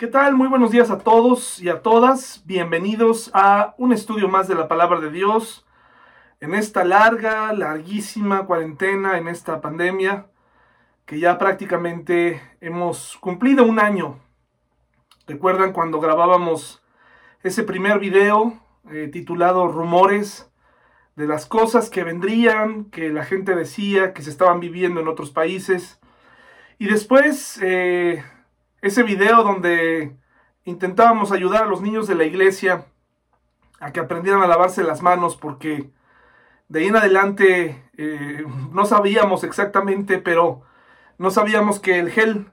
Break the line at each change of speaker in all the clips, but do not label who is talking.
¿Qué tal? Muy buenos días a todos y a todas. Bienvenidos a un estudio más de la palabra de Dios en esta larga, larguísima cuarentena, en esta pandemia, que ya prácticamente hemos cumplido un año. ¿Recuerdan cuando grabábamos ese primer video eh, titulado Rumores de las cosas que vendrían, que la gente decía, que se estaban viviendo en otros países? Y después... Eh, ese video donde intentábamos ayudar a los niños de la iglesia a que aprendieran a lavarse las manos porque de ahí en adelante eh, no sabíamos exactamente, pero no sabíamos que el gel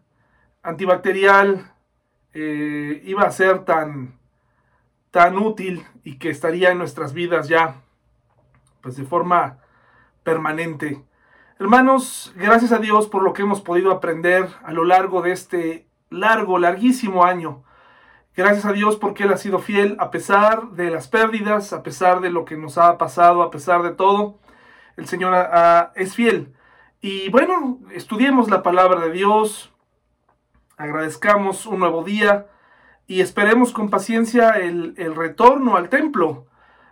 antibacterial eh, iba a ser tan, tan útil y que estaría en nuestras vidas ya pues de forma permanente. Hermanos, gracias a Dios por lo que hemos podido aprender a lo largo de este largo, larguísimo año. Gracias a Dios porque Él ha sido fiel a pesar de las pérdidas, a pesar de lo que nos ha pasado, a pesar de todo. El Señor es fiel. Y bueno, estudiemos la palabra de Dios, agradezcamos un nuevo día y esperemos con paciencia el, el retorno al templo,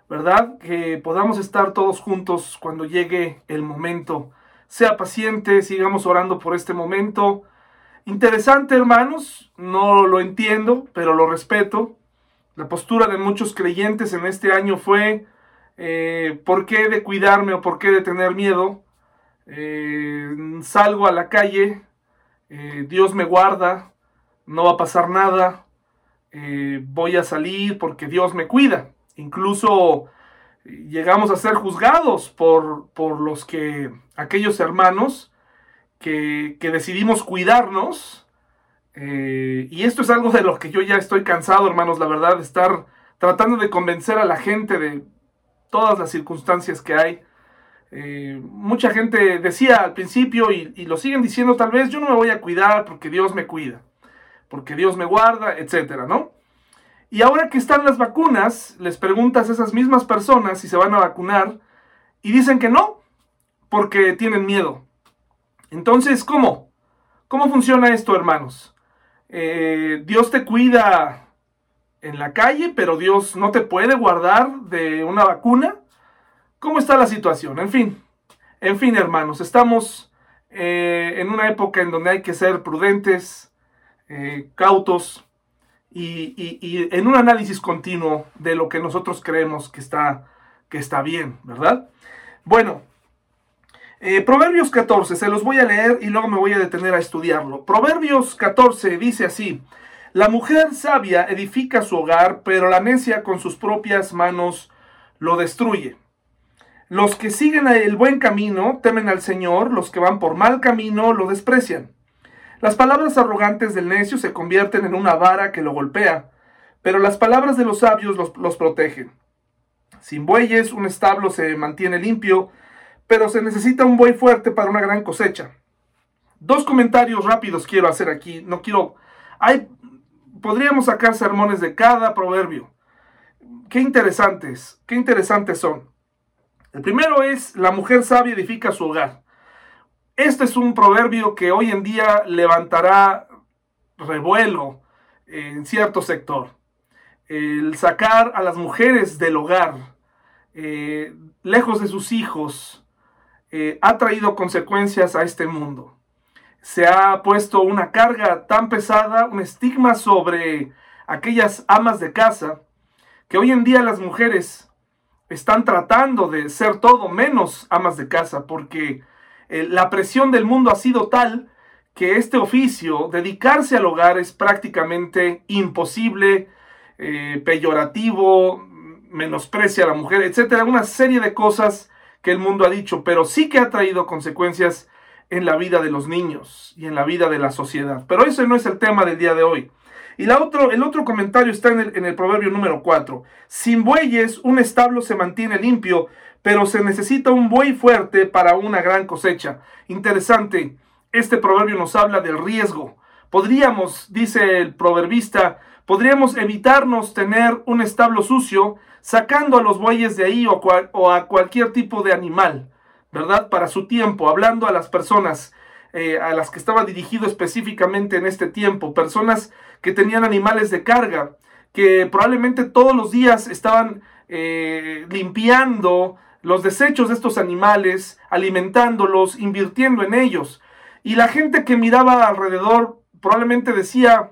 ¿verdad? Que podamos estar todos juntos cuando llegue el momento. Sea paciente, sigamos orando por este momento Interesante, hermanos, no lo entiendo, pero lo respeto. La postura de muchos creyentes en este año fue, eh, ¿por qué de cuidarme o por qué de tener miedo? Eh, salgo a la calle, eh, Dios me guarda, no va a pasar nada, voy a salir porque Dios me cuida. Incluso llegamos a ser juzgados por, por los que, aquellos hermanos, que, decidimos cuidarnos. Eh, y esto es algo de lo que yo ya estoy cansado, hermanos, la verdad, de estar tratando de convencer a la gente de todas las circunstancias que hay. Eh, mucha gente decía al principio y, y, lo siguen diciendo tal vez, yo no me voy a cuidar porque Dios me cuida, porque Dios me guarda, etcétera, ¿no? Y ahora que están las vacunas, les preguntas a esas mismas personas si se van a vacunar y dicen que no, porque tienen miedo. Entonces, ¿cómo? ¿Cómo funciona esto, hermanos? Eh, Dios te cuida en la calle, pero Dios no te puede guardar de una vacuna. ¿Cómo está la situación? En fin, en fin, hermanos, estamos eh, en una época en donde hay que ser prudentes, eh, cautos y, y, en un análisis continuo de lo que nosotros creemos que está, que está bien, ¿verdad? Bueno, eh, Proverbios 14, se los voy a leer y luego me voy a detener a estudiarlo. Proverbios 14 dice así, la mujer sabia edifica su hogar, pero la necia con sus propias manos lo destruye. Los que siguen el buen camino temen al Señor, los que van por mal camino lo desprecian. Las palabras arrogantes del necio se convierten en una vara que lo golpea, pero las palabras de los sabios los, los protegen. Sin bueyes un establo se mantiene limpio, pero se necesita un buey fuerte para una gran cosecha. Dos comentarios rápidos quiero hacer aquí. No quiero. Hay, podríamos sacar sermones de cada proverbio. Qué interesantes, qué interesantes son. El primero es, la mujer sabia edifica su hogar. Este es un proverbio que hoy en día levantará revuelo en cierto sector. El sacar a las mujeres del hogar, eh, lejos de sus hijos, eh, ha traído consecuencias a este mundo. Se ha puesto una carga tan pesada, un estigma sobre aquellas amas de casa, que hoy en día las mujeres están tratando de ser todo menos amas de casa, porque eh, la presión del mundo ha sido tal que este oficio, dedicarse al hogar, es prácticamente imposible, eh, peyorativo, menosprecia a la mujer, etcétera, una serie de cosas que el mundo ha dicho, pero sí que ha traído consecuencias en la vida de los niños y en la vida de la sociedad. Pero ese no es el tema del día de hoy. Y otro, el otro comentario está en el, en el proverbio número 4. Sin bueyes un establo se mantiene limpio, pero se necesita un buey fuerte para una gran cosecha. Interesante, este proverbio nos habla del riesgo. Podríamos, dice el proverbista, podríamos evitarnos tener un establo sucio sacando a los bueyes de ahí o, a cualquier tipo de animal, ¿verdad? Para su tiempo, hablando a las personas. eh, a las que estaba dirigido específicamente en este tiempo, personas que tenían animales de carga, que probablemente todos los días estaban eh, limpiando los desechos de estos animales, alimentándolos, invirtiendo en ellos. Y la gente que miraba alrededor probablemente decía,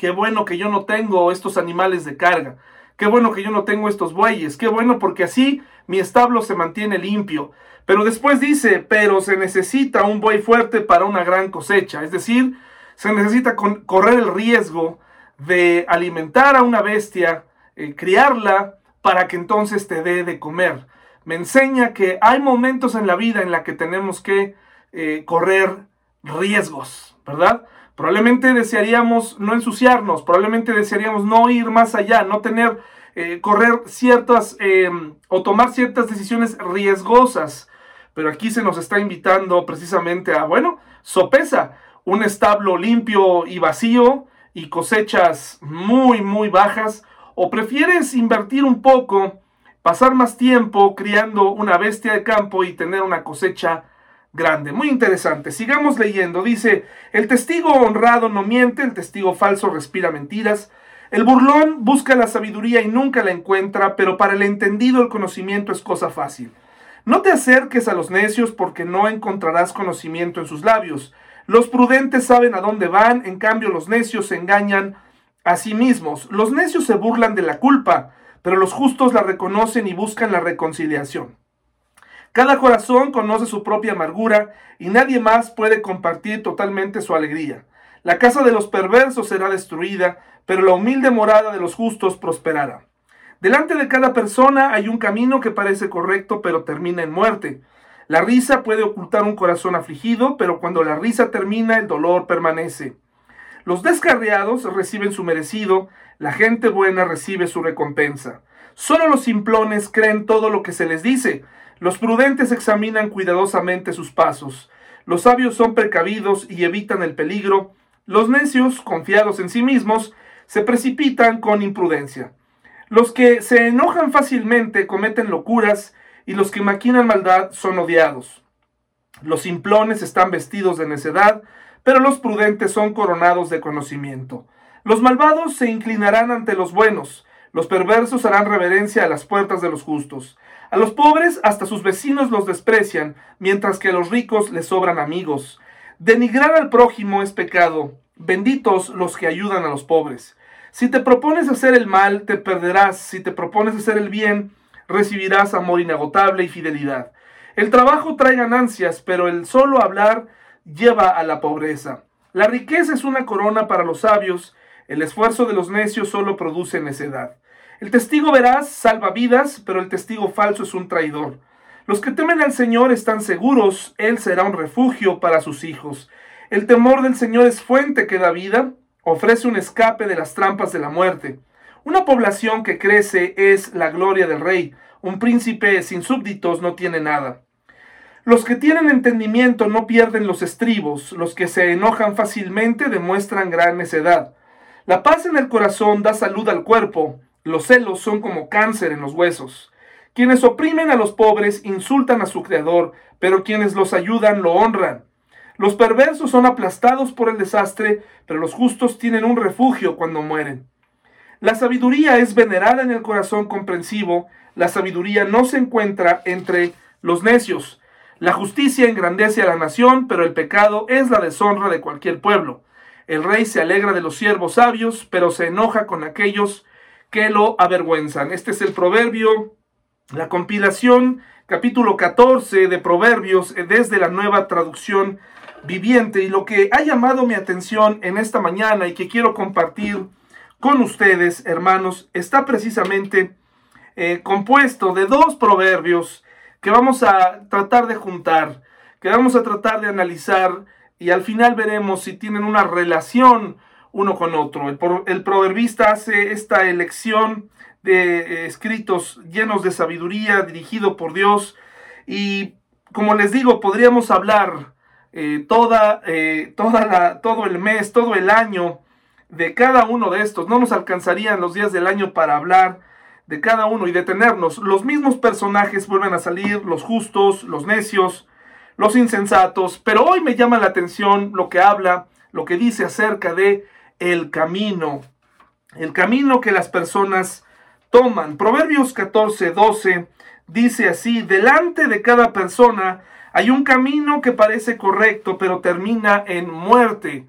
qué bueno que yo no tengo estos animales de carga, qué bueno que yo no tengo estos bueyes, qué bueno porque así mi establo se mantiene limpio. Pero después dice, pero se necesita un buey fuerte para una gran cosecha. Es decir, se necesita correr el riesgo de alimentar a una bestia, eh, criarla, para que entonces te dé de comer. Me enseña que hay momentos en la vida en la que tenemos que eh, correr riesgos, ¿verdad? Probablemente desearíamos no ensuciarnos, probablemente desearíamos no ir más allá, no tener, eh, correr ciertas em, o tomar ciertas decisiones riesgosas. Pero aquí se nos está invitando precisamente a, bueno, sopesa, un establo limpio y vacío y cosechas muy, muy bajas, o prefieres invertir un poco, pasar más tiempo criando una bestia de campo y tener una cosecha grande. Muy interesante. Sigamos leyendo. Dice, el testigo honrado no miente, el testigo falso respira mentiras. El burlón busca la sabiduría y nunca la encuentra, pero para el entendido el conocimiento es cosa fácil. No te acerques a los necios porque no encontrarás conocimiento en sus labios. Los prudentes saben a dónde van, en cambio los necios se engañan a sí mismos. Los necios se burlan de la culpa, pero los justos la reconocen y buscan la reconciliación. Cada corazón conoce su propia amargura y nadie más puede compartir totalmente su alegría. La casa de los perversos será destruida, pero la humilde morada de los justos prosperará. Delante de cada persona hay un camino que parece correcto pero termina en muerte. La risa puede ocultar un corazón afligido, pero cuando la risa termina el dolor permanece. Los descarriados reciben su merecido, la gente buena recibe su recompensa. Solo los simplones creen todo lo que se les dice, los prudentes examinan cuidadosamente sus pasos, los sabios son precavidos y evitan el peligro, los necios, confiados en sí mismos, se precipitan con imprudencia. Los que se enojan fácilmente cometen locuras y los que maquinan maldad son odiados. Los simplones están vestidos de necedad, pero los prudentes son coronados de conocimiento. Los malvados se inclinarán ante los buenos, los perversos harán reverencia a las puertas de los justos. A los pobres hasta sus vecinos los desprecian, mientras que a los ricos les sobran amigos. Denigrar al prójimo es pecado. Benditos los que ayudan a los pobres. Si te propones hacer el mal, te perderás. Si te propones hacer el bien, recibirás amor inagotable y fidelidad. El trabajo trae ganancias, pero el solo hablar lleva a la pobreza. La riqueza es una corona para los sabios, el esfuerzo de los necios solo produce necedad. El testigo veraz salva vidas, pero el testigo falso es un traidor. Los que temen al Señor están seguros, Él será un refugio para sus hijos. El temor del Señor es fuente que da vida, ofrece un escape de las trampas de la muerte. Una población que crece es la gloria del rey. Un príncipe sin súbditos no tiene nada. Los que tienen entendimiento no pierden los estribos, los que se enojan fácilmente demuestran gran necedad. La paz en el corazón da salud al cuerpo, los celos son como cáncer en los huesos. Quienes oprimen a los pobres insultan a su Creador, pero quienes los ayudan lo honran. Los perversos son aplastados por el desastre, pero los justos tienen un refugio cuando mueren. La sabiduría es venerada en el corazón comprensivo, la sabiduría no se encuentra entre los necios. La justicia engrandece a la nación, pero el pecado es la deshonra de cualquier pueblo. El rey se alegra de los siervos sabios, pero se enoja con aquellos que lo avergüenzan. Este es el proverbio, la compilación, capítulo 14 de Proverbios, eh, desde la nueva traducción viviente. Y lo que ha llamado mi atención en esta mañana y que quiero compartir con ustedes, hermanos, está precisamente eh, compuesto de dos proverbios que vamos a tratar de juntar, que vamos a tratar de analizar y al final veremos si tienen una relación uno con otro. El, el proverbista hace esta elección de eh, escritos llenos de sabiduría, dirigido por Dios, y como les digo, podríamos hablar eh, toda, eh, toda todo el mes, todo el año de cada uno de estos. No nos alcanzarían los días del año para hablar de cada uno y detenernos. Los mismos personajes vuelven a salir, los justos, los necios, los insensatos, pero hoy me llama la atención lo que habla, lo que dice acerca de el camino, el camino que las personas toman. Proverbios 14, 12 dice así, delante de cada persona hay un camino que parece correcto, pero termina en muerte.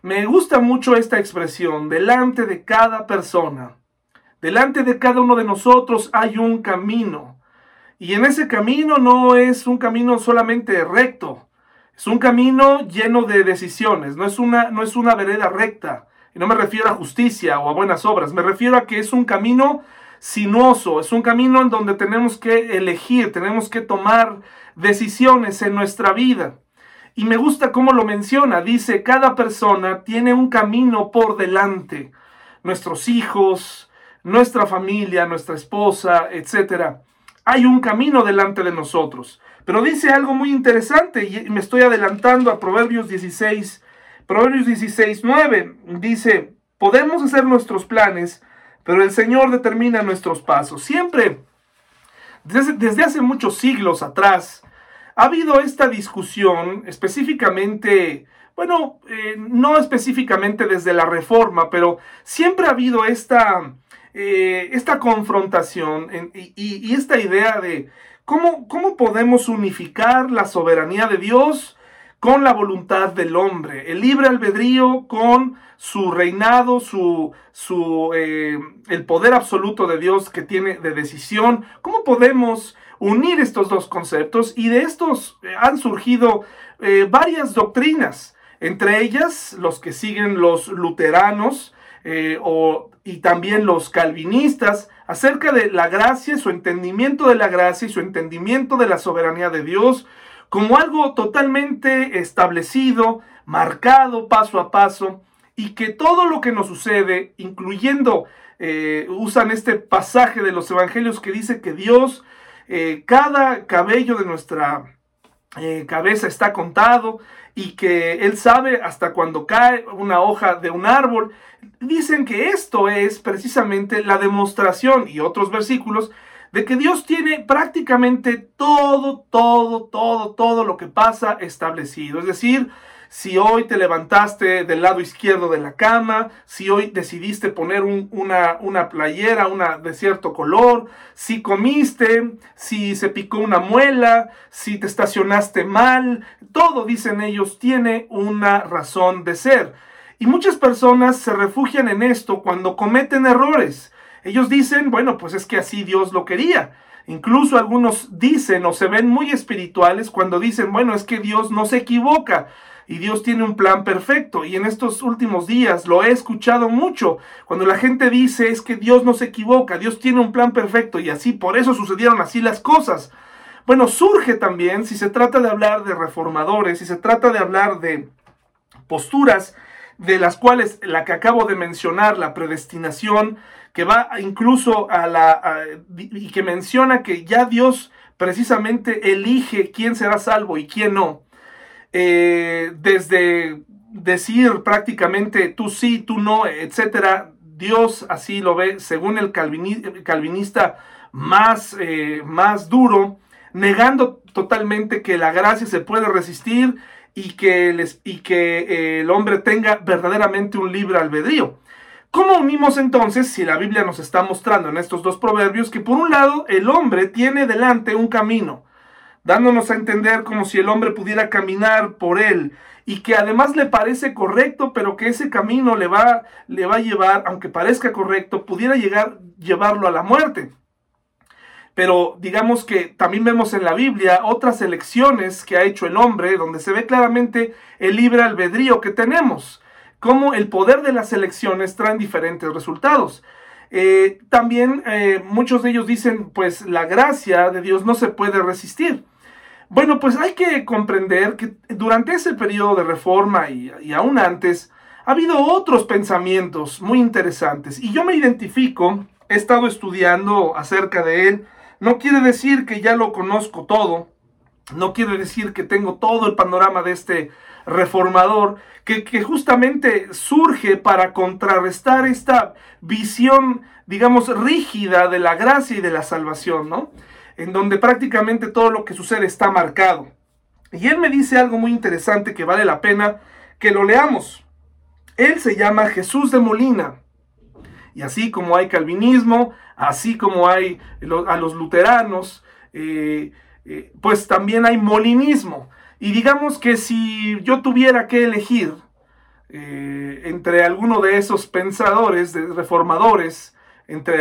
Me gusta mucho esta expresión, delante de cada persona. Delante de cada uno de nosotros hay un camino. Y en ese camino no es un camino solamente recto, es un camino lleno de decisiones, no es una, no es una vereda recta. Y no me refiero a justicia o a buenas obras, me refiero a que es un camino sinuoso, es un camino en donde tenemos que elegir, tenemos que tomar decisiones en nuestra vida. Y me gusta cómo lo menciona, dice, cada persona tiene un camino por delante. Nuestros hijos, nuestra familia, nuestra esposa, etc. Hay un camino delante de nosotros. Pero dice algo muy interesante y me estoy adelantando a Proverbios 16, Proverbios 16, 9. Dice, podemos hacer nuestros planes, pero el Señor determina nuestros pasos. Siempre, desde, hace muchos siglos atrás, ha habido esta discusión específicamente, bueno, eh, no específicamente desde la reforma, pero siempre ha habido esta, eh, esta confrontación y, esta idea de cómo, cómo podemos unificar la soberanía de Dios con la voluntad del hombre, el libre albedrío con su reinado, su, su eh, el poder absoluto de Dios que tiene de decisión. ¿Cómo podemos unir estos dos conceptos? Y de estos eh, han surgido eh, varias doctrinas, entre ellas los que siguen los luteranos o, y también los calvinistas acerca de la gracia, su entendimiento de la gracia y su entendimiento de la soberanía de Dios como algo totalmente establecido, marcado paso a paso, y que todo lo que nos sucede, incluyendo, eh, usan este pasaje de los evangelios que dice que Dios, eh, cada cabello de nuestra eh, cabeza está contado y que Él sabe hasta cuando cae una hoja de un árbol. Dicen que esto es precisamente la demostración y otros versículos de que Dios tiene prácticamente todo, todo, todo, todo lo que pasa establecido. Es decir, si hoy te levantaste del lado izquierdo de la cama, si hoy decidiste poner una, una, playera una, de cierto color, si comiste, si se picó una muela, si te estacionaste mal, todo, dicen ellos, tiene una razón de ser. Y muchas personas se refugian en esto cuando cometen errores. Ellos dicen, bueno, pues es que así Dios lo quería. Incluso algunos dicen o se ven muy espirituales cuando dicen, bueno, es que Dios no se equivoca y Dios tiene un plan perfecto. Y en estos últimos días lo he escuchado mucho, cuando la gente dice es que Dios no se equivoca, Dios tiene un plan perfecto y así por eso sucedieron así las cosas. Bueno, surge también, si se trata de hablar de reformadores, si se trata de hablar de posturas de las cuales la que acabo de mencionar, la predestinación, que va incluso a la... y que menciona que ya Dios precisamente elige quién será salvo y quién no. Eh, desde decir prácticamente tú sí, tú no, etcétera, Dios así lo ve según el calvinista más, eh, más duro, negando totalmente que la gracia se puede resistir y que, les, y que eh, el hombre tenga verdaderamente un libre albedrío. ¿Cómo unimos entonces si la Biblia nos está mostrando en estos dos proverbios que por un lado el hombre tiene delante un camino, dándonos a entender como si el hombre pudiera caminar por él y que además le parece correcto, pero que ese camino le va, le va a llevar, aunque parezca correcto, pudiera llegar llevarlo a la muerte? pero digamos que también vemos en la Biblia otras elecciones que ha hecho el hombre, donde se ve claramente el libre albedrío que tenemos, cómo el poder de las elecciones traen diferentes resultados. Eh, también eh, muchos de ellos dicen, pues la gracia de Dios no se puede resistir. Bueno, pues hay que comprender que durante ese periodo de reforma y, aún antes, ha habido otros pensamientos muy interesantes. Y yo me identifico, he estado estudiando acerca de él, no quiere decir que ya lo conozco todo, no quiere decir que tengo todo el panorama de este reformador, que, justamente surge para contrarrestar esta visión, digamos, rígida de la gracia y de la salvación, ¿no? En donde prácticamente todo lo que sucede está marcado. Y él me dice algo muy interesante que vale la pena que lo leamos. Él se llama Jesús de Molina. Y así como hay calvinismo, así como hay a los luteranos, eh, eh, pues también hay molinismo. Y digamos que si yo tuviera que elegir eh, entre alguno de esos pensadores, de reformadores, entre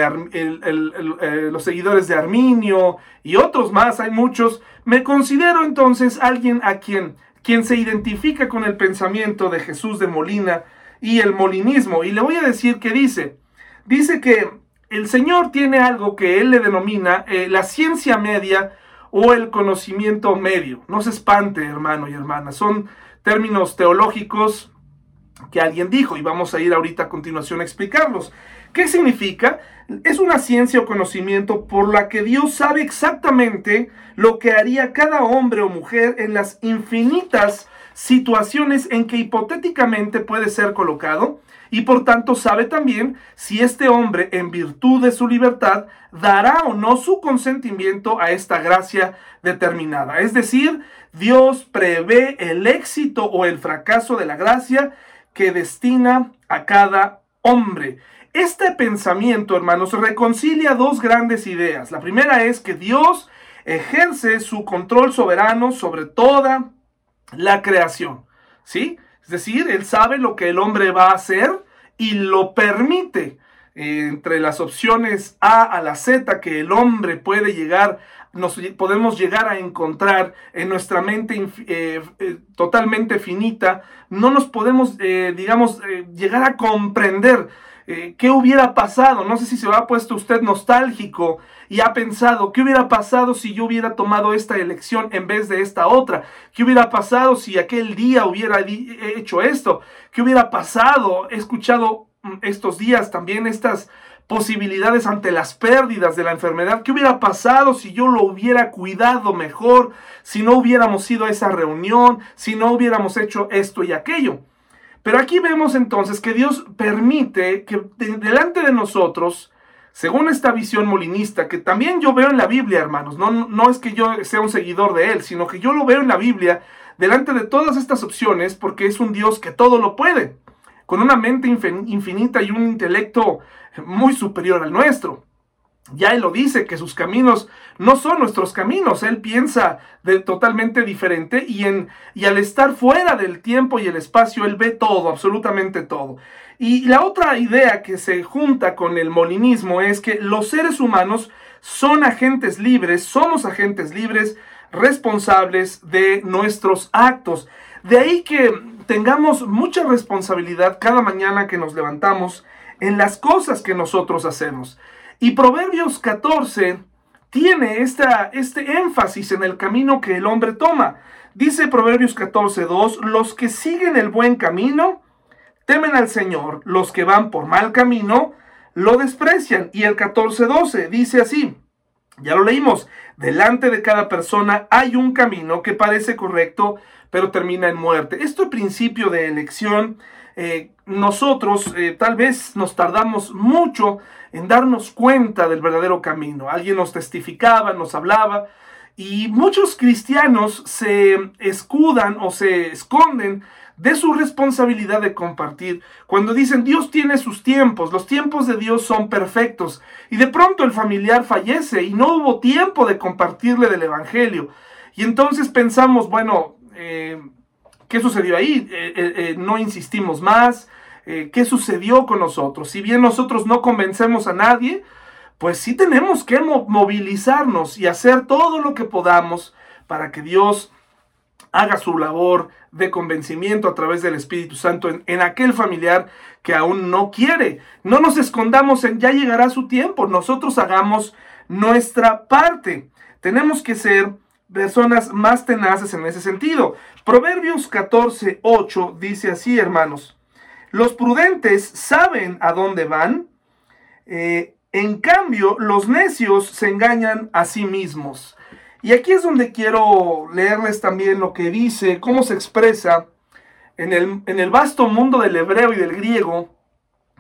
los seguidores de Arminio y otros más, hay muchos, me considero entonces alguien a quien, quien se identifica con el pensamiento de Jesús de Molina y el molinismo. Y le voy a decir que dice, dice que el Señor tiene algo que él le denomina eh, la ciencia media o el conocimiento medio. No se espante, hermano y hermana, son términos teológicos que alguien dijo y vamos a ir ahorita a continuación a explicarlos. ¿Qué significa? Es una ciencia o conocimiento por la que Dios sabe exactamente lo que haría cada hombre o mujer en las infinitas situaciones en que hipotéticamente puede ser colocado y por tanto sabe también si este hombre en virtud de su libertad dará o no su consentimiento a esta gracia determinada. Es decir, Dios prevé el éxito o el fracaso de la gracia que destina a cada hombre. Este pensamiento, hermanos, reconcilia dos grandes ideas. La primera es que Dios ejerce su control soberano sobre toda la creación. ¿Sí? Es decir, Él sabe lo que el hombre va a hacer y lo permite. entre las opciones A a la Z que el hombre puede llegar nos podemos llegar a encontrar en nuestra mente eh, eh, totalmente finita, no nos podemos, eh, digamos, llegar a comprender qué hubiera pasado. No sé si se ha puesto usted nostálgico y ha pensado, ¿qué hubiera pasado si yo hubiera tomado esta elección en vez de esta otra? ¿Qué hubiera pasado si aquel día hubiera hecho esto? ¿Qué hubiera pasado? He escuchado mm, estos días también estas posibilidades ante las pérdidas de la enfermedad. ¿Qué hubiera pasado si yo lo hubiera cuidado mejor? Si no hubiéramos ido a esa reunión, si no hubiéramos hecho esto y aquello. Pero aquí vemos entonces que Dios permite que delante de nosotros, según esta visión molinista, que también yo veo en la Biblia, hermanos, no, no es que yo sea un seguidor de Él, sino que yo lo veo en la Biblia, delante de todas estas opciones, porque es un Dios que todo lo puede, con una mente infinita y un intelecto muy superior al nuestro. Ya él lo dice, que sus caminos no son nuestros caminos, él piensa de totalmente diferente y, en, y al estar fuera del tiempo y el espacio, él ve todo, absolutamente todo. Y la otra idea que se junta con el molinismo es que los seres humanos son agentes libres, somos agentes libres, responsables de nuestros actos. De ahí que tengamos mucha responsabilidad cada mañana que nos levantamos en las cosas que nosotros hacemos. Y Proverbios 14 tiene esta, este énfasis en el camino que el hombre toma. Dice Proverbios 2 los que siguen el buen camino temen al Señor, los que van por mal camino lo desprecian. Y el 14.12 dice así, ya lo leímos, delante de cada persona hay un camino que parece correcto, pero termina en muerte. Este principio de elección eh, nosotros eh, tal vez nos tardamos mucho en darnos cuenta del verdadero camino. Alguien nos testificaba, nos hablaba, y muchos cristianos se escudan o se esconden de su responsabilidad de compartir. Cuando dicen Dios tiene sus tiempos, los tiempos de Dios son perfectos, y de pronto el familiar fallece y no hubo tiempo de compartirle del Evangelio. Y entonces pensamos, bueno, eh, ¿Qué sucedió ahí? Eh, eh, no insistimos más. ¿Qué sucedió con nosotros? Si bien nosotros no convencemos a nadie, pues sí tenemos que movilizarnos y hacer todo lo que podamos para que Dios haga su labor de convencimiento a través del Espíritu Santo en, en, aquel familiar que aún no quiere. No nos escondamos en ya llegará su tiempo, nosotros hagamos nuestra parte. Tenemos que ser personas más tenaces en ese sentido. Proverbios 14, 8 dice así, hermanos. Los prudentes saben a dónde van, eh, en cambio los necios se engañan a sí mismos. Y aquí es donde quiero leerles también lo que dice, cómo se expresa en el, en el vasto mundo del hebreo y del griego,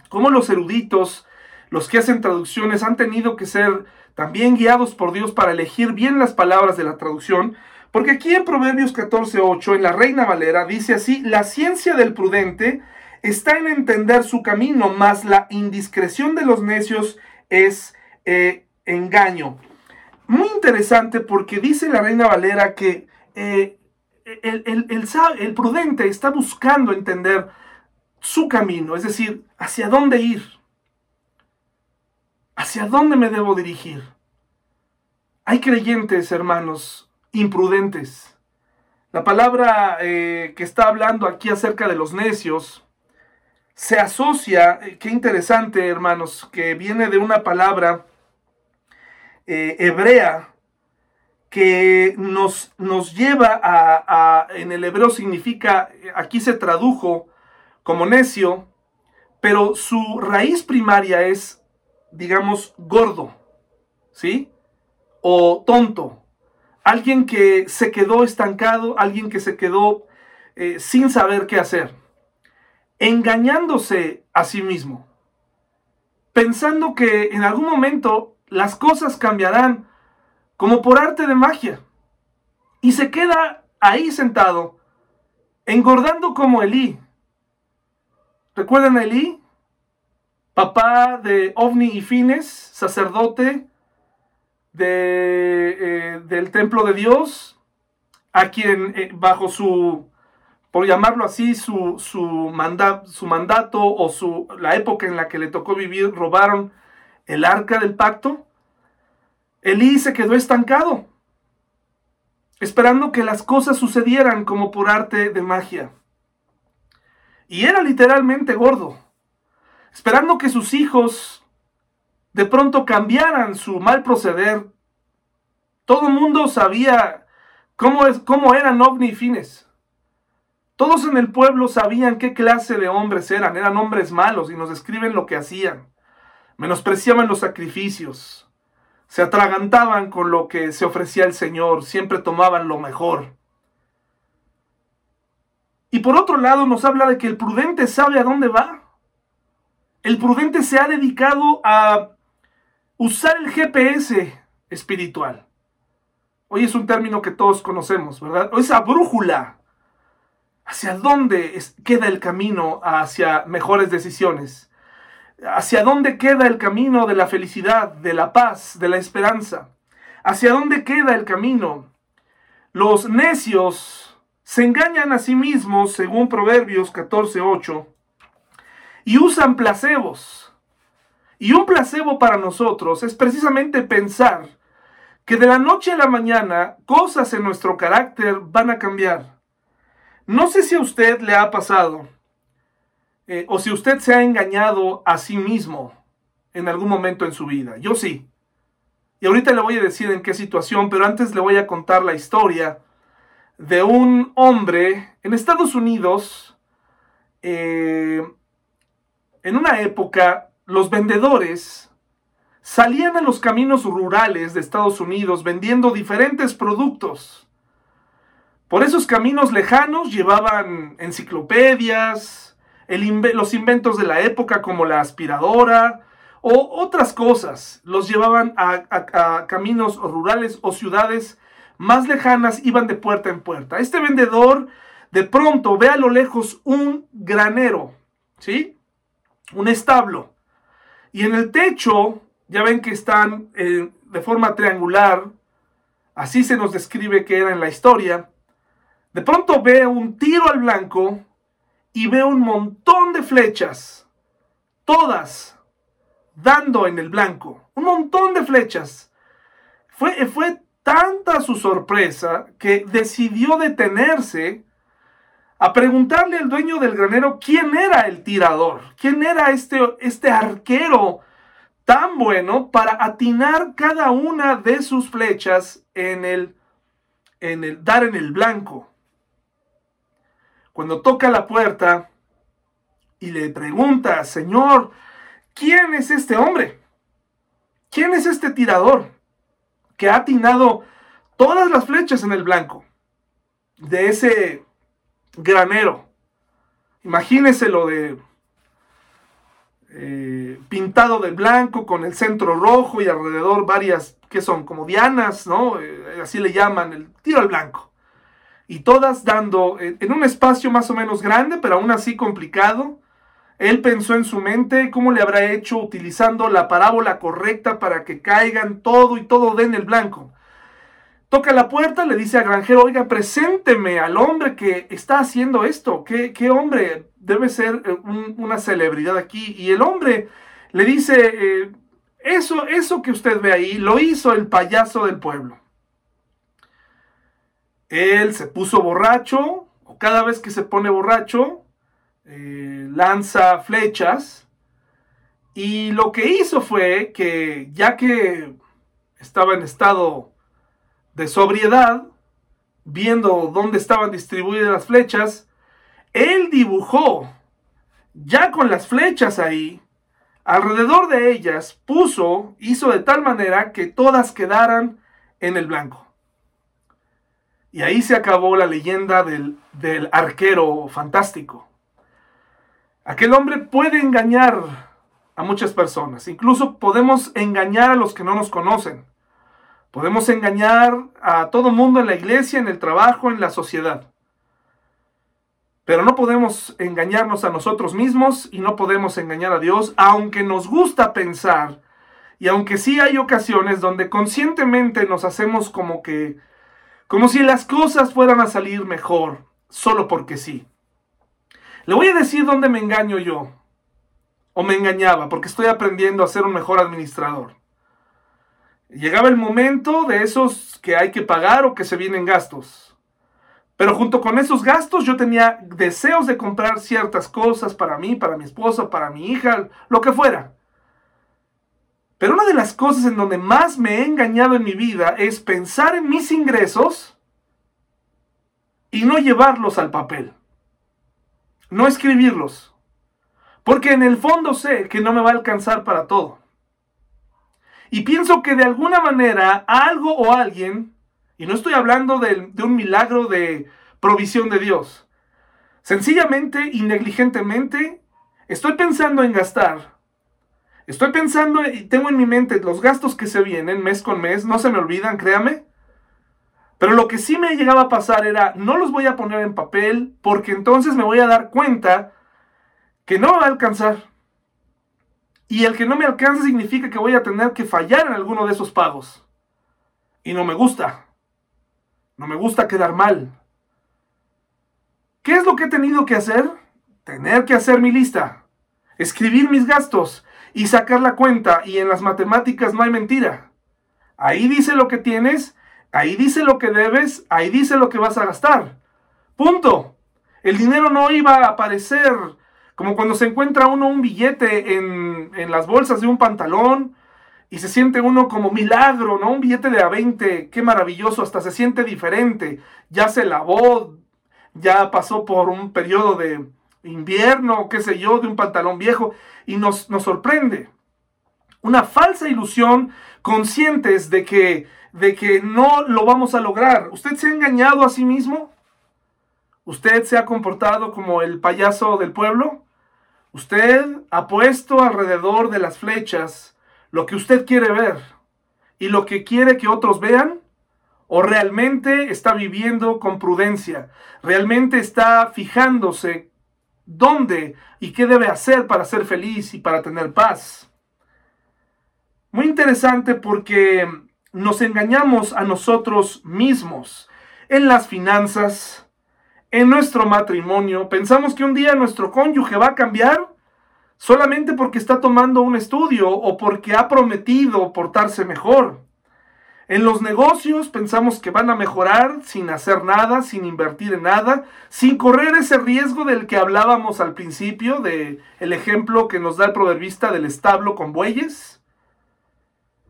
cómo los eruditos, los que hacen traducciones, han tenido que ser también guiados por Dios para elegir bien las palabras de la traducción, Porque aquí en Proverbios 14.8, en la Reina Valera, dice así, la ciencia del prudente está en entender su camino, mas la indiscreción de los necios es eh, engaño. Muy interesante porque dice la Reina Valera que eh, el prudente está buscando entender su camino, es decir, hacia dónde ir, hacia dónde me debo dirigir. Hay creyentes, hermanos, imprudentes. La palabra eh, que está hablando aquí acerca de los necios se asocia, eh, qué interesante, hermanos, que viene de una palabra eh, hebrea que nos, nos lleva a, en el hebreo significa, aquí se tradujo como necio, pero su raíz primaria es, digamos, gordo, ¿sí? O tonto. Alguien que se quedó estancado, alguien que se quedó eh, sin saber qué hacer, engañándose a sí mismo, pensando que en algún momento las cosas cambiarán como por arte de magia, y se queda ahí sentado, engordando como Elí, ¿Recuerdan a Elí? Papá de Ovni y Fines, sacerdote de, eh, del templo de Dios, a quien eh, bajo su, por llamarlo así, su, su, su mandato o su, la época en la que le tocó vivir, robaron el arca del pacto. Elí se quedó estancado, esperando que las cosas sucedieran como por arte de magia. Y era literalmente gordo, esperando que sus hijos de pronto cambiaran su mal proceder. Todo el mundo sabía cómo, es, cómo eran ovni y fines. Todos en el pueblo sabían qué clase de hombres eran. Eran hombres malos y nos describen lo que hacían. Menospreciaban los sacrificios. Se atragantaban con lo que se ofrecía el Señor. Siempre tomaban lo mejor. Y por otro lado nos habla de que el prudente sabe a dónde va. El prudente se ha dedicado a usar el GPS espiritual. Hoy es un término que todos conocemos, ¿verdad? O esa brújula. ¿Hacia dónde queda el camino hacia mejores decisiones? ¿Hacia dónde queda el camino de la felicidad, de la paz, de la esperanza? ¿Hacia dónde queda el camino? Los necios se engañan a sí mismos, según Proverbios 14:8, y usan placebos. Y un placebo para nosotros es precisamente pensar que de la noche a la mañana cosas en nuestro carácter van a cambiar. No sé si a usted le ha pasado eh, o si usted se ha engañado a sí mismo en algún momento en su vida. Yo sí. Y ahorita le voy a decir en qué situación, pero antes le voy a contar la historia de un hombre en Estados Unidos. Eh, en una época, los vendedores salían a los caminos rurales de Estados Unidos vendiendo diferentes productos. Por esos caminos lejanos llevaban enciclopedias, los inventos de la época como la aspiradora o otras cosas. Los llevaban a caminos rurales o ciudades más lejanas iban de puerta en puerta. Este vendedor de pronto ve a lo lejos un granero, ¿sí? Un establo. Y en el techo, ya ven que están eh, de forma triangular, así se nos describe que era en la historia. De pronto ve un tiro al blanco y ve un montón de flechas, todas dando en el blanco, un montón de flechas. Fue, fue tanta su sorpresa que decidió detenerse a preguntarle al dueño del granero quién era el tirador, quién era este, este arquero tan bueno para atinar cada una de sus flechas en el, en el dar en el blanco. Cuando toca la puerta y le pregunta, Señor, ¿quién es este hombre? ¿Quién es este tirador? que ha atinado todas las flechas en el blanco de ese granero. Imagínese lo de eh, pintado de blanco con el centro rojo y alrededor varias que son como dianas, ¿no? Eh, así le llaman, el tiro al blanco. Y todas dando en un espacio más o menos grande, pero aún así complicado. Él pensó en su mente cómo le habrá hecho utilizando la parábola correcta para que caigan todo y todo den el blanco. Toca la puerta, le dice al granjero, oiga, presénteme al hombre que está haciendo esto. ¿Qué, qué hombre debe ser eh, una celebridad aquí? Y el hombre le dice, eh, eso, eso que usted ve ahí, lo hizo el payaso del pueblo. Él se puso borracho, o cada vez que se pone borracho, eh, lanza flechas. Y lo que hizo fue que, ya que estaba en estado de sobriedad, viendo dónde estaban distribuidas las flechas, él dibujó, ya con las flechas ahí, alrededor de ellas, puso, hizo de tal manera que todas quedaran en el blanco. Y ahí se acabó la leyenda del, del arquero fantástico. Aquel hombre puede engañar a muchas personas, incluso podemos engañar a los que no nos conocen. Podemos engañar a todo mundo en la iglesia, en el trabajo, en la sociedad. Pero no podemos engañarnos a nosotros mismos y no podemos engañar a Dios, aunque nos gusta pensar y aunque sí hay ocasiones donde conscientemente nos hacemos como que, como si las cosas fueran a salir mejor, solo porque sí. Le voy a decir dónde me engaño yo, o me engañaba, porque estoy aprendiendo a ser un mejor administrador. Llegaba el momento de esos que hay que pagar o que se vienen gastos. Pero junto con esos gastos yo tenía deseos de comprar ciertas cosas para mí, para mi esposa, para mi hija, lo que fuera. Pero una de las cosas en donde más me he engañado en mi vida es pensar en mis ingresos y no llevarlos al papel. No escribirlos. Porque en el fondo sé que no me va a alcanzar para todo. Y pienso que de alguna manera algo o alguien, y no estoy hablando de, un milagro de provisión de Dios, sencillamente y negligentemente estoy pensando en gastar. Estoy pensando y tengo en mi mente los gastos que se vienen mes con mes, no se me olvidan, créame. Pero lo que sí me llegaba a pasar era, no los voy a poner en papel porque entonces me voy a dar cuenta que no va a alcanzar. Y el que no me alcance significa que voy a tener que fallar en alguno de esos pagos. Y no me gusta. No me gusta quedar mal. ¿Qué es lo que he tenido que hacer? Tener que hacer mi lista, escribir mis gastos y sacar la cuenta. Y en las matemáticas no hay mentira. Ahí dice lo que tienes, ahí dice lo que debes, ahí dice lo que vas a gastar. Punto. El dinero no iba a aparecer como cuando se encuentra uno un billete en, las bolsas de un pantalón y se siente uno como milagro, ¿no? Un billete de a 20, qué maravilloso, hasta se siente diferente. Ya se lavó, ya pasó por un periodo de invierno, qué sé yo, de un pantalón viejo y nos, nos sorprende. Una falsa ilusión conscientes de que, de que no lo vamos a lograr. ¿Usted se ha engañado a sí mismo? ¿Usted se ha comportado como el payaso del pueblo? ¿Usted ha puesto alrededor de las flechas lo que usted quiere ver y lo que quiere que otros vean? ¿O realmente está viviendo con prudencia? ¿Realmente está fijándose dónde y qué debe hacer para ser feliz y para tener paz? Muy interesante porque nos engañamos a nosotros mismos en las finanzas, en nuestro matrimonio, pensamos que un día nuestro cónyuge va a cambiar solamente porque está tomando un estudio o porque ha prometido portarse mejor. En los negocios pensamos que van a mejorar sin hacer nada, sin invertir en nada, sin correr ese riesgo del que hablábamos al principio, de ejemplo que nos da el proverbista del establo con bueyes.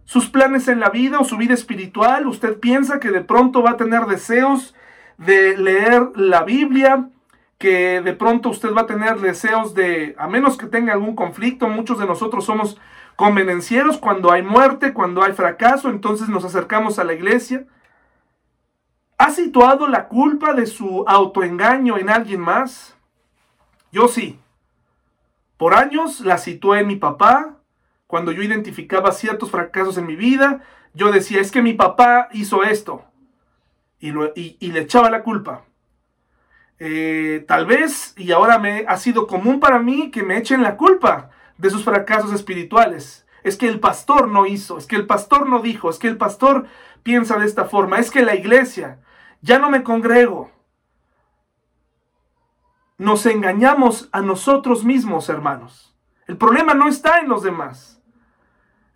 Sus planes en la vida o su vida espiritual, usted piensa que de pronto va a tener deseos de leer la Biblia, que de pronto usted va a tener deseos de, a menos que tenga algún conflicto, muchos de nosotros somos convenencieros cuando hay muerte, cuando hay fracaso, entonces nos acercamos a la iglesia. ¿Ha situado la culpa de su autoengaño en alguien más? Yo sí. Por años la situé en mi papá, cuando yo identificaba ciertos fracasos en mi vida, yo decía, es que mi papá hizo esto. Y, le echaba la culpa. Eh, tal vez, y ahora me ha sido común para mí que me echen la culpa de sus fracasos espirituales. Es que el pastor no hizo, es que el pastor no dijo, es que el pastor piensa de esta forma, es que la iglesia, ya no me congrego. Nos engañamos a nosotros mismos, hermanos. El problema no está en los demás.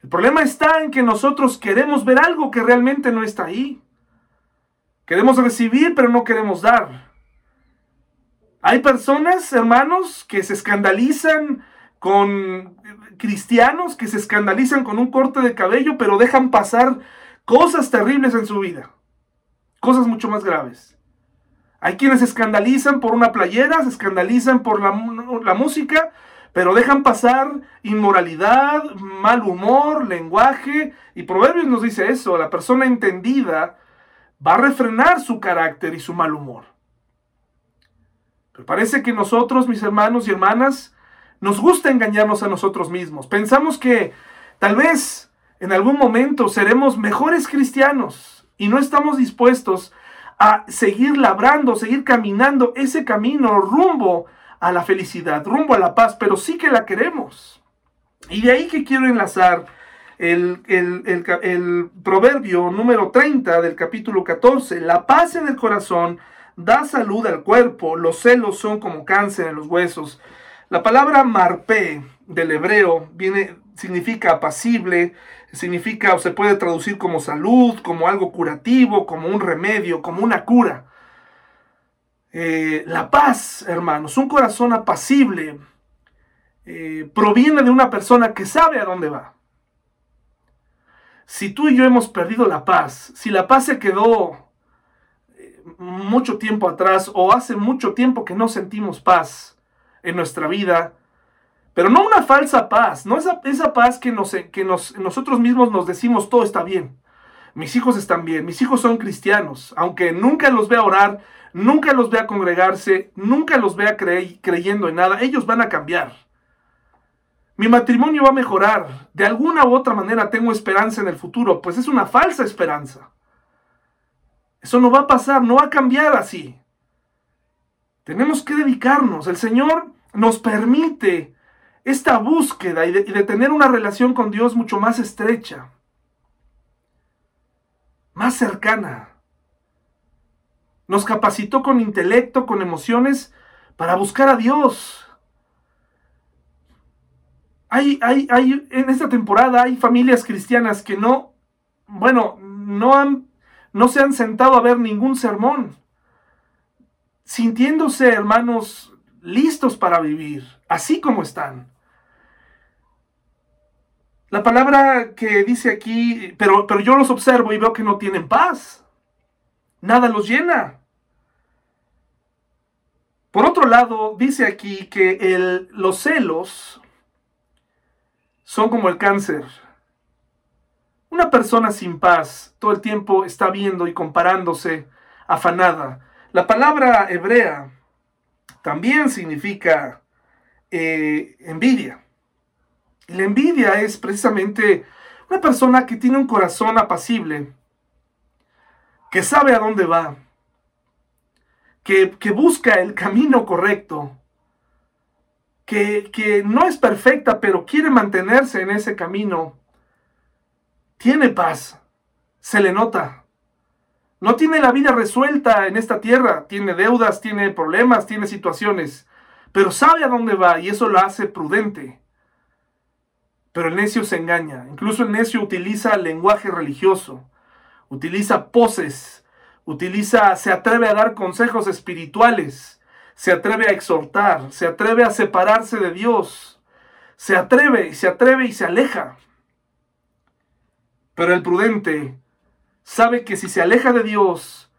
El problema está en que nosotros queremos ver algo que realmente no está ahí. Queremos recibir, pero no queremos dar. Hay personas, hermanos, que se escandalizan con cristianos, que se escandalizan con un corte de cabello, pero dejan pasar cosas terribles en su vida. Cosas mucho más graves. Hay quienes se escandalizan por una playera, se escandalizan por la, música, pero dejan pasar inmoralidad, mal humor, lenguaje, y Proverbios nos dice eso, la persona entendida va a refrenar su carácter y su mal humor. Pero parece que nosotros, mis hermanos y hermanas, nos gusta engañarnos a nosotros mismos. Pensamos que tal vez en algún momento seremos mejores cristianos y no estamos dispuestos a seguir labrando, seguir caminando ese camino rumbo a la felicidad, rumbo a la paz, pero sí que la queremos. Y de ahí que quiero enlazar el, el, proverbio número 30 del capítulo 14. La paz en el corazón da salud al cuerpo, los celos son como cáncer en los huesos. La palabra marpe del hebreo viene, significa apacible, significa o se puede traducir como salud, como algo curativo, como un remedio, como una cura. Eh, la paz, hermanos, un corazón apacible, eh, proviene de una persona que sabe a dónde va. Si tú y yo hemos perdido la paz, si la paz se quedó eh, mucho tiempo atrás o hace mucho tiempo que no sentimos paz en nuestra vida, pero no una falsa paz, no esa, esa paz que, nos, que nos, nosotros mismos nos decimos todo está bien. Mis hijos están bien, mis hijos son cristianos, aunque nunca los vea orar, nunca los vea congregarse, nunca los vea creyendo en nada, ellos van a cambiar. Mi matrimonio va a mejorar, de alguna u otra manera tengo esperanza en el futuro, pues es una falsa esperanza. Eso no va a pasar, no va a cambiar así. Tenemos que dedicarnos. El Señor nos permite esta búsqueda y de, y de tener una relación con Dios mucho más estrecha más cercana. Nos capacitó con intelecto, con emociones, para buscar a Dios. Hay, hay, hay, en esta temporada hay familias cristianas que no, bueno, no, han, no se han sentado a ver ningún sermón, sintiéndose, hermanos, listos para vivir, así como están. La palabra que dice aquí, pero, pero yo los observo y veo que no tienen paz. Nada los llena. Por otro lado, dice aquí que el, los celos son como el cáncer. Una persona sin paz todo el tiempo está viendo y comparándose, afanada. La palabra hebrea también significa eh, envidia. Y la envidia es precisamente una persona que tiene un corazón apacible, que sabe a dónde va, que, busca el camino correcto, que, que no es perfecta, pero quiere mantenerse en ese camino. Tiene paz, se le nota. No tiene la vida resuelta en esta tierra, tiene deudas, tiene problemas, tiene situaciones, pero sabe a dónde va y eso lo hace prudente. Pero el necio se engaña. Incluso el necio utiliza lenguaje religioso, utiliza poses, utiliza, se atreve a dar consejos espirituales, se atreve a exhortar, se atreve a separarse de Dios, se atreve, se atreve y se aleja. Pero el prudente sabe que si se aleja de Dios,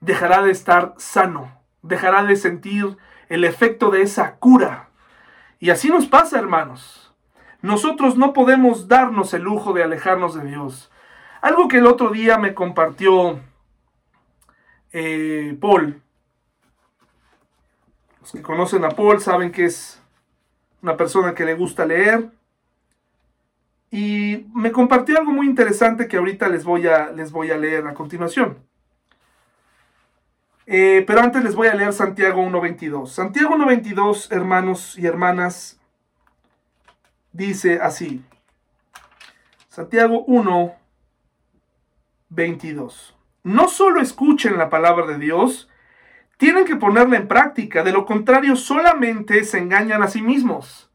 dejará de estar sano, dejará de sentir el efecto de esa cura. Y así nos pasa, hermanos. Nosotros no podemos darnos el lujo de alejarnos de Dios. Algo que el otro día me compartió eh, Paul. Los que conocen a Paul saben que es una persona que le gusta leer, y me compartió algo muy interesante que ahorita les voy a, les voy a leer a continuación. Eh, pero antes les voy a leer Santiago 1.22. Santiago 1.22, hermanos y hermanas, dice así. Santiago 1.22. No solo escuchen la palabra de Dios, tienen que ponerla en práctica. De lo contrario, solamente se engañan a sí mismos.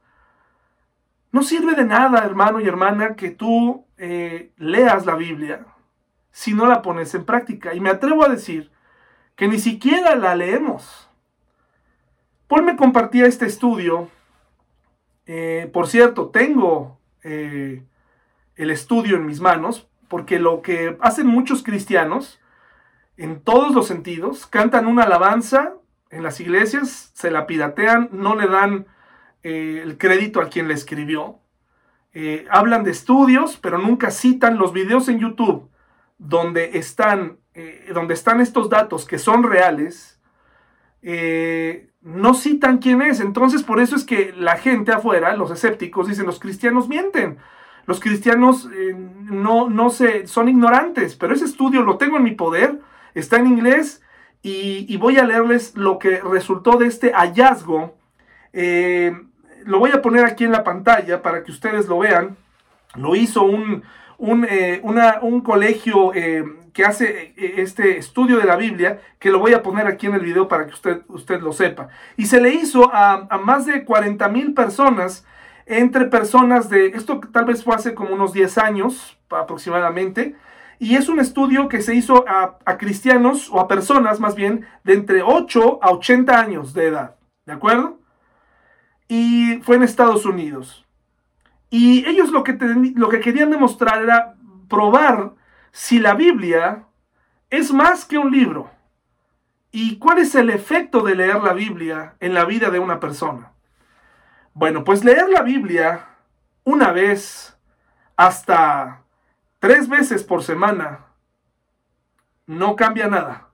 No sirve de nada, hermano y hermana, que tú eh, leas la Biblia si no la pones en práctica. Y me atrevo a decir que ni siquiera la leemos. Paul me compartía este estudio. Eh, por cierto, tengo eh, el estudio en mis manos, porque lo que hacen muchos cristianos, en todos los sentidos, cantan una alabanza en las iglesias, se la piratean, no le dan eh, el crédito a quien le escribió. hablan de estudios, pero nunca citan los videos en YouTube donde están eh, donde están estos datos que son reales, eh, no citan quién es. Entonces, por eso es que la gente afuera, los escépticos, dicen, los cristianos mienten. Los cristianos eh, no, no se, son ignorantes, pero ese estudio lo tengo en mi poder, está en inglés y, voy a leerles lo que resultó de este hallazgo. lo voy a poner aquí en la pantalla para que ustedes lo vean. Lo hizo un, un, un colegio que hace eh, este estudio de la Biblia, que lo voy a poner aquí en el video para que usted, usted lo sepa. Y se le hizo a, más de 40 mil personas, entre personas de, esto tal vez fue hace como unos 10 años aproximadamente, y es un estudio que se hizo a, cristianos o a personas más bien de entre 8 a 80 años de edad, ¿de acuerdo? Y fue en Estados Unidos. Y ellos lo que, lo que querían demostrar era probar si la Biblia es más que un libro? ¿Y cuál es el efecto de leer la Biblia en la vida de una persona? Bueno, pues leer la Biblia una vez hasta tres veces por semana no cambia nada.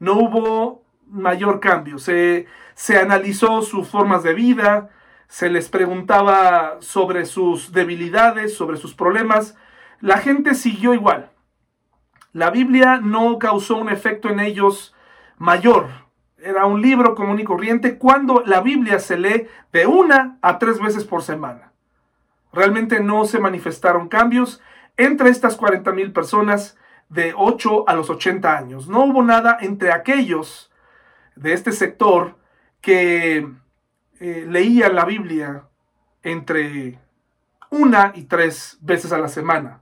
No hubo mayor cambio. Se, se analizó sus formas de vida, se les preguntaba sobre sus debilidades, sobre sus problemas, la gente siguió igual. La Biblia no causó un efecto en ellos mayor. Era un libro común y corriente cuando la Biblia se lee de una a tres veces por semana. Realmente no se manifestaron cambios entre estas 40 mil personas de 8 a los 80 años. No hubo nada entre aquellos de este sector que eh, leían la Biblia entre una y tres veces a la semana.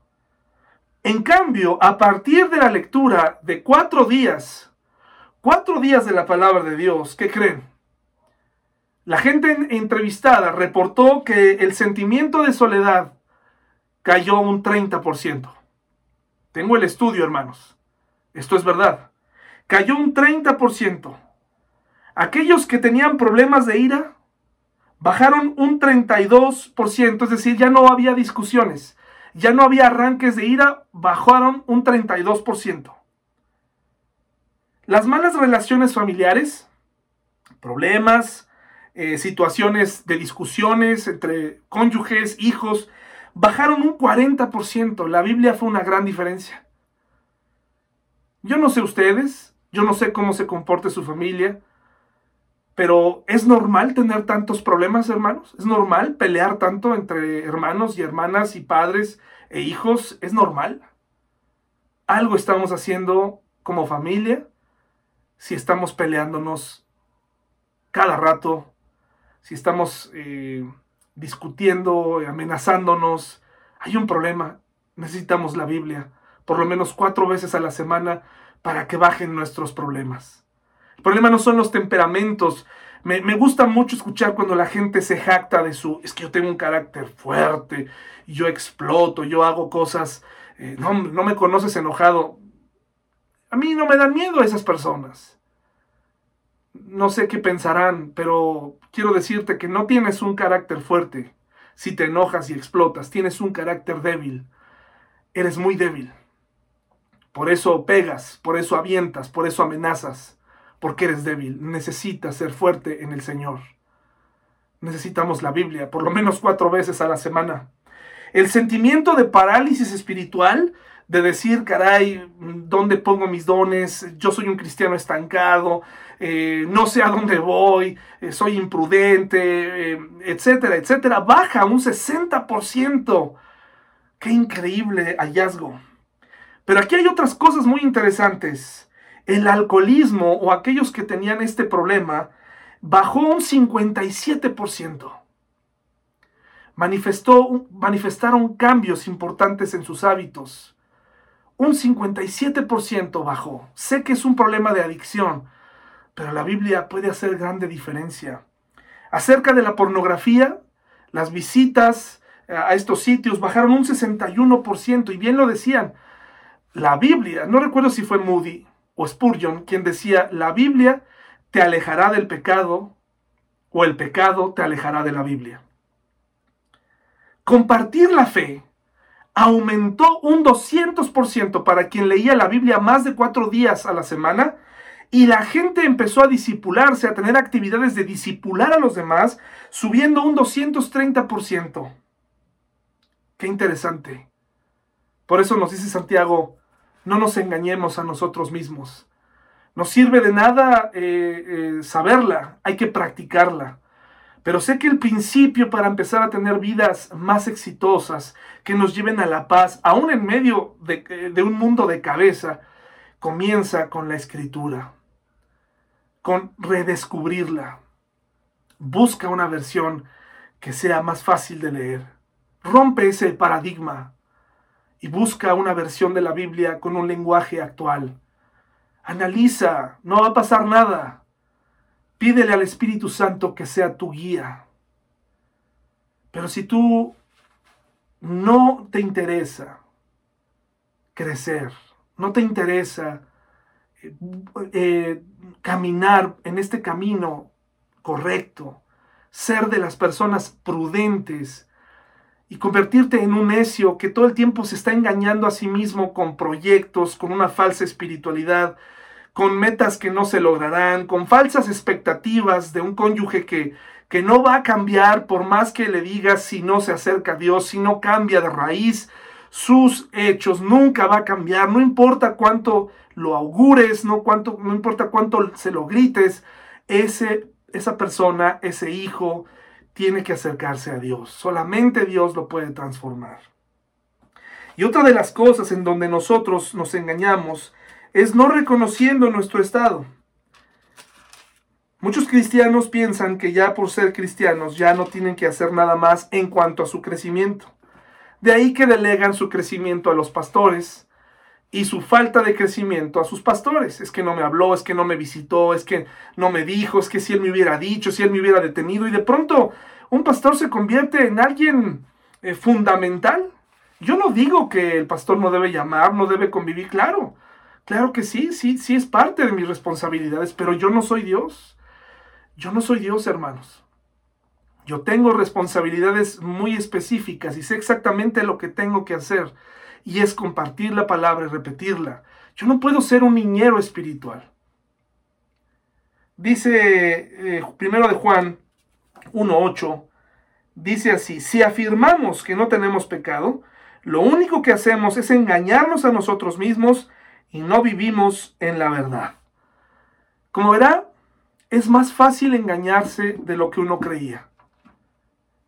En cambio, a partir de la lectura de cuatro días, cuatro días de la palabra de Dios, ¿qué creen? La gente entrevistada reportó que el sentimiento de soledad cayó un 30%. Tengo el estudio, hermanos. Esto es verdad. Cayó un 30%. Aquellos que tenían problemas de ira bajaron un 32%, es decir, ya no había discusiones ya no había arranques de ira, bajaron un 32%. Las malas relaciones familiares, problemas, eh, situaciones de discusiones entre cónyuges, hijos, bajaron un 40%. La Biblia fue una gran diferencia. Yo no sé ustedes, yo no sé cómo se comporte su familia, pero ¿es normal tener tantos problemas, hermanos? ¿Es normal pelear tanto entre hermanos y hermanas y padres e hijos? ¿Es normal? Algo estamos haciendo como familia si estamos peleándonos cada rato, si estamos eh, discutiendo, amenazándonos. Hay un problema. Necesitamos la Biblia por lo menos cuatro veces a la semana para que bajen nuestros problemas. El problema no son los temperamentos. Me, gusta mucho escuchar cuando la gente se jacta de su, es que yo tengo un carácter fuerte, yo exploto, yo hago cosas, eh, no, no me conoces enojado. A mí no me dan miedo esas personas. No sé qué pensarán, pero quiero decirte que no tienes un carácter fuerte si te enojas y explotas, tienes un carácter débil. Eres muy débil. Por eso pegas, por eso avientas, por eso amenazas porque eres débil. Necesitas ser fuerte en el Señor. Necesitamos la Biblia por lo menos cuatro veces a la semana. El sentimiento de parálisis espiritual, de decir, caray, ¿dónde pongo mis dones? Yo soy un cristiano estancado, eh, no sé a dónde voy, eh, soy imprudente, eh, etcétera, etcétera, baja un 60%. Qué increíble hallazgo. Pero aquí hay otras cosas muy interesantes. El alcoholismo o aquellos que tenían este problema bajó un 57%. Manifestó, manifestaron cambios importantes en sus hábitos. Un 57% bajó. Sé que es un problema de adicción, pero la Biblia puede hacer grande diferencia. Acerca de la pornografía, las visitas eh, a estos sitios bajaron un 61%, y bien lo decían. La Biblia, no recuerdo si fue Moody o Spurgeon quien decía, la Biblia te alejará del pecado o el pecado te alejará de la Biblia. Compartir la fe aumentó un 200% para quien leía la Biblia más de cuatro días a la semana y la gente empezó a disipularse, a tener actividades de disipular a los demás, subiendo un 230%. Qué interesante. Por eso nos dice Santiago, no nos engañemos a nosotros mismos. No sirve de nada eh, eh, saberla, hay que practicarla. Pero sé que el principio para empezar a tener vidas más exitosas, que nos lleven a la paz, aún en medio de, de un mundo de cabeza, comienza con la escritura con redescubrirla. Busca una versión que sea más fácil de leer. Rompe ese paradigma y busca una versión de la Biblia con un lenguaje actual. Analiza, no va a pasar nada. Pídele al Espíritu Santo que sea tu guía. Pero si tú no te interesa crecer, no te interesa eh, caminar en este camino correcto, ser de las personas prudentes y convertirte en un necio que todo el tiempo se está engañando a sí mismo con proyectos, con una falsa espiritualidad, con metas que no se lograrán, con falsas expectativas de un cónyuge que, que no va a cambiar por más que le digas si no se acerca a Dios, si no cambia de raíz, sus hechos, nunca va a cambiar, no importa cuánto lo augures, no, cuánto, no importa cuánto se lo grites, ese, esa persona, ese hijo, tiene que acercarse a Dios. Solamente Dios lo puede transformar. Y otra de las cosas en donde nosotros nos engañamos es no reconociendo nuestro estado. Muchos cristianos piensan que ya por ser cristianos ya no tienen que hacer nada más en cuanto a su crecimiento. De ahí que delegan su crecimiento a los pastores y su falta de crecimiento a sus pastores. Es que no me habló, es que no me visitó, es que no me dijo, es que si él me hubiera dicho, si él me hubiera detenido. Y de pronto un pastor se convierte en alguien eh, fundamental. Yo no digo que el pastor no debe llamar, no debe convivir, claro. Claro que sí, sí, sí es parte de mis responsabilidades, pero yo no soy Dios. Yo no soy Dios, hermanos. Yo tengo responsabilidades muy específicas y sé exactamente lo que tengo que hacer. Y es compartir la palabra y repetirla. Yo no puedo ser un niñero espiritual. Dice eh, primero de Juan 1.8, dice así, si afirmamos que no tenemos pecado, lo único que hacemos es engañarnos a nosotros mismos y no vivimos en la verdad. Como verá, es más fácil engañarse de lo que uno creía.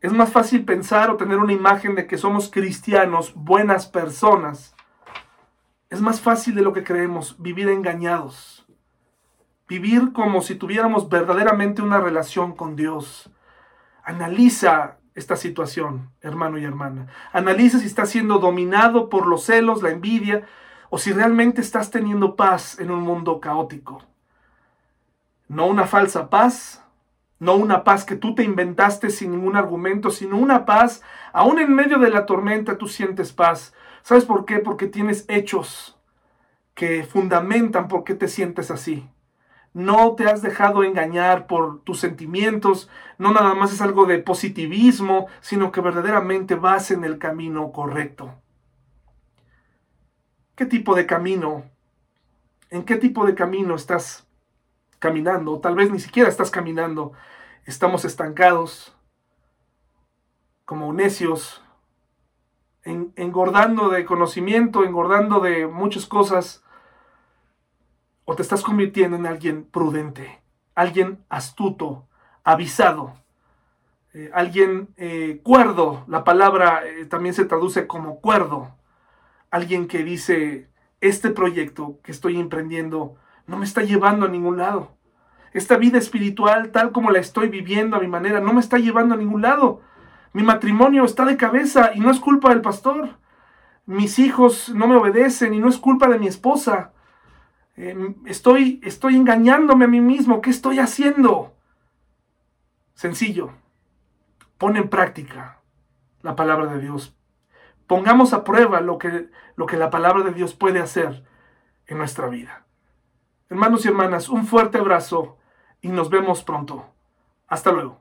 Es más fácil pensar o tener una imagen de que somos cristianos, buenas personas. Es más fácil de lo que creemos vivir engañados. Vivir como si tuviéramos verdaderamente una relación con Dios. Analiza esta situación, hermano y hermana. Analiza si estás siendo dominado por los celos, la envidia, o si realmente estás teniendo paz en un mundo caótico. No una falsa paz, no una paz que tú te inventaste sin ningún argumento, sino una paz, aún en medio de la tormenta tú sientes paz. ¿Sabes por qué? Porque tienes hechos que fundamentan por qué te sientes así. No te has dejado engañar por tus sentimientos, no nada más es algo de positivismo, sino que verdaderamente vas en el camino correcto. ¿Qué tipo de camino? ¿En qué tipo de camino estás caminando, tal vez ni siquiera estás caminando, estamos estancados, como necios, engordando de conocimiento, engordando de muchas cosas, o te estás convirtiendo en alguien prudente, alguien astuto, avisado, eh, alguien eh, cuerdo, la palabra eh, también se traduce como cuerdo, alguien que dice, este proyecto que estoy emprendiendo no me está llevando a ningún lado. Esta vida espiritual, tal como la estoy viviendo a mi manera, no me está llevando a ningún lado. Mi matrimonio está de cabeza y no es culpa del pastor. Mis hijos no me obedecen y no es culpa de mi esposa. Em, estoy, estoy engañándome a mí mismo. ¿Qué estoy haciendo? Sencillo. Pon en práctica la palabra de Dios. Pongamos a prueba lo que, lo que la palabra de Dios puede hacer en nuestra vida. Hermanos y hermanas, un fuerte abrazo y nos vemos pronto. Hasta luego.